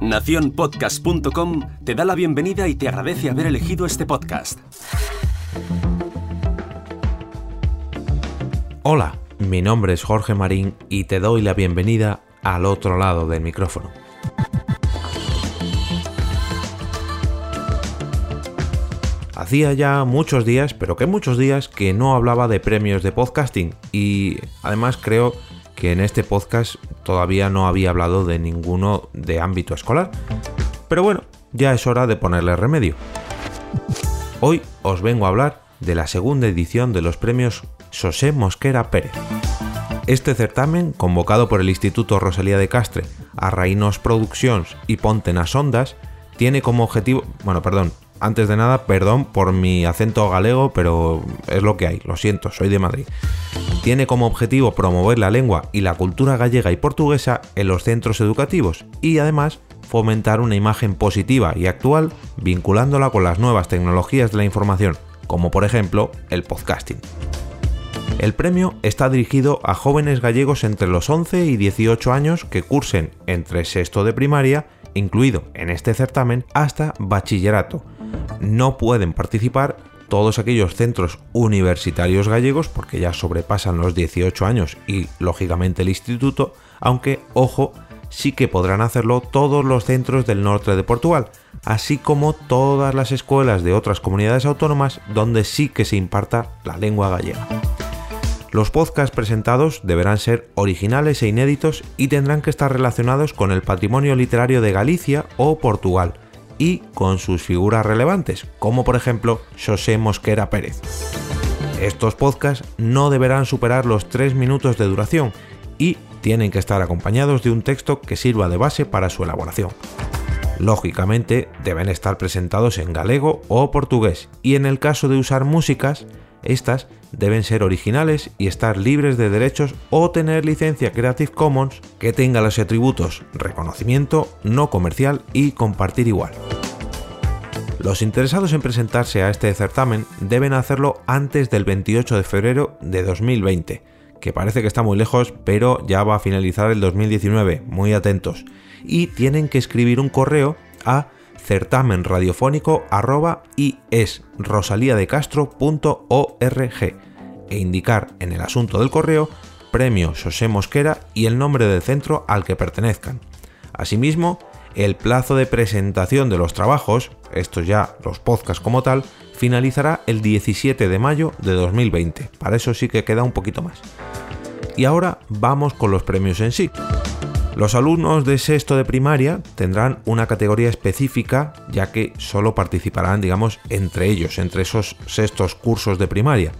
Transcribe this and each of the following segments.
Naciónpodcast.com te da la bienvenida y te agradece haber elegido este podcast. Hola, mi nombre es Jorge Marín y te doy la bienvenida al otro lado del micrófono. Hacía ya muchos días, pero que muchos días, que no hablaba de premios de podcasting y además creo que en este podcast todavía no había hablado de ninguno de ámbito escolar. Pero bueno, ya es hora de ponerle remedio. Hoy os vengo a hablar de la segunda edición de los premios José Mosquera Pérez. Este certamen, convocado por el Instituto Rosalía de Castre, Arrainos Productions y Ponte nas Ondas, tiene como objetivo, bueno, perdón, antes de nada, perdón por mi acento galego, pero es lo que hay, lo siento, soy de Madrid. Tiene como objetivo promover la lengua y la cultura gallega y portuguesa en los centros educativos y además fomentar una imagen positiva y actual vinculándola con las nuevas tecnologías de la información, como por ejemplo el podcasting. El premio está dirigido a jóvenes gallegos entre los 11 y 18 años que cursen entre sexto de primaria, incluido en este certamen, hasta bachillerato, no pueden participar todos aquellos centros universitarios gallegos porque ya sobrepasan los 18 años y lógicamente el instituto, aunque ojo, sí que podrán hacerlo todos los centros del norte de Portugal, así como todas las escuelas de otras comunidades autónomas donde sí que se imparta la lengua gallega. Los podcasts presentados deberán ser originales e inéditos y tendrán que estar relacionados con el patrimonio literario de Galicia o Portugal, y con sus figuras relevantes, como por ejemplo José Mosquera Pérez. Estos podcasts no deberán superar los 3 minutos de duración y tienen que estar acompañados de un texto que sirva de base para su elaboración. Lógicamente deben estar presentados en galego o portugués y en el caso de usar músicas, estas deben ser originales y estar libres de derechos o tener licencia Creative Commons que tenga los atributos reconocimiento, no comercial y compartir igual. Los interesados en presentarse a este certamen deben hacerlo antes del 28 de febrero de 2020, que parece que está muy lejos, pero ya va a finalizar el 2019, muy atentos, y tienen que escribir un correo a certamen radiofónico arroba e indicar en el asunto del correo premio José Mosquera y el nombre del centro al que pertenezcan. Asimismo, el plazo de presentación de los trabajos, estos ya los podcasts como tal, finalizará el 17 de mayo de 2020. Para eso sí que queda un poquito más. Y ahora vamos con los premios en sí. Los alumnos de sexto de primaria tendrán una categoría específica ya que solo participarán, digamos, entre ellos, entre esos sextos cursos de primaria.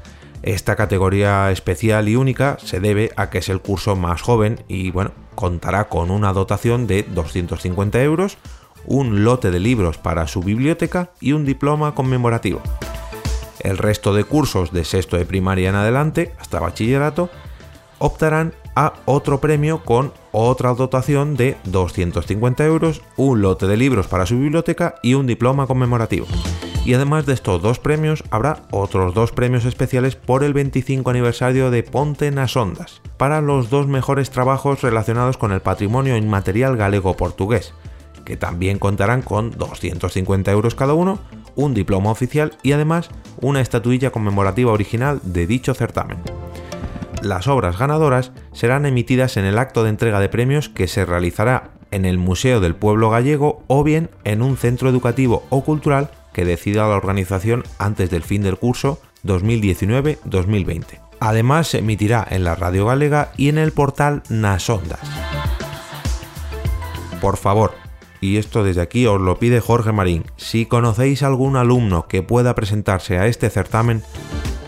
Esta categoría especial y única se debe a que es el curso más joven y bueno, contará con una dotación de 250 euros, un lote de libros para su biblioteca y un diploma conmemorativo. El resto de cursos de sexto de primaria en adelante, hasta bachillerato, optarán a otro premio con otra dotación de 250 euros, un lote de libros para su biblioteca y un diploma conmemorativo. Y además de estos dos premios, habrá otros dos premios especiales por el 25 aniversario de Ponte nas Ondas, para los dos mejores trabajos relacionados con el patrimonio inmaterial galego-portugués, que también contarán con 250 euros cada uno, un diploma oficial y además una estatuilla conmemorativa original de dicho certamen las obras ganadoras serán emitidas en el acto de entrega de premios que se realizará en el Museo del Pueblo Gallego o bien en un centro educativo o cultural que decida la organización antes del fin del curso 2019-2020. Además se emitirá en la radio galega y en el portal Nasondas. Por favor, y esto desde aquí os lo pide Jorge Marín, si conocéis algún alumno que pueda presentarse a este certamen,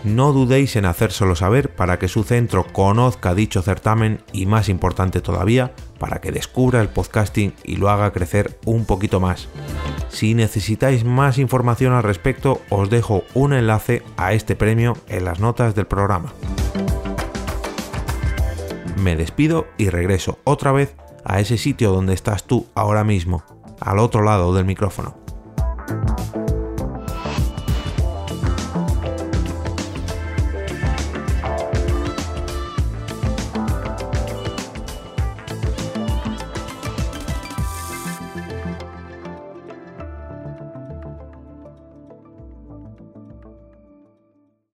no dudéis en hacérselo saber para que su centro conozca dicho certamen y más importante todavía, para que descubra el podcasting y lo haga crecer un poquito más. Si necesitáis más información al respecto, os dejo un enlace a este premio en las notas del programa. Me despido y regreso otra vez a ese sitio donde estás tú ahora mismo, al otro lado del micrófono.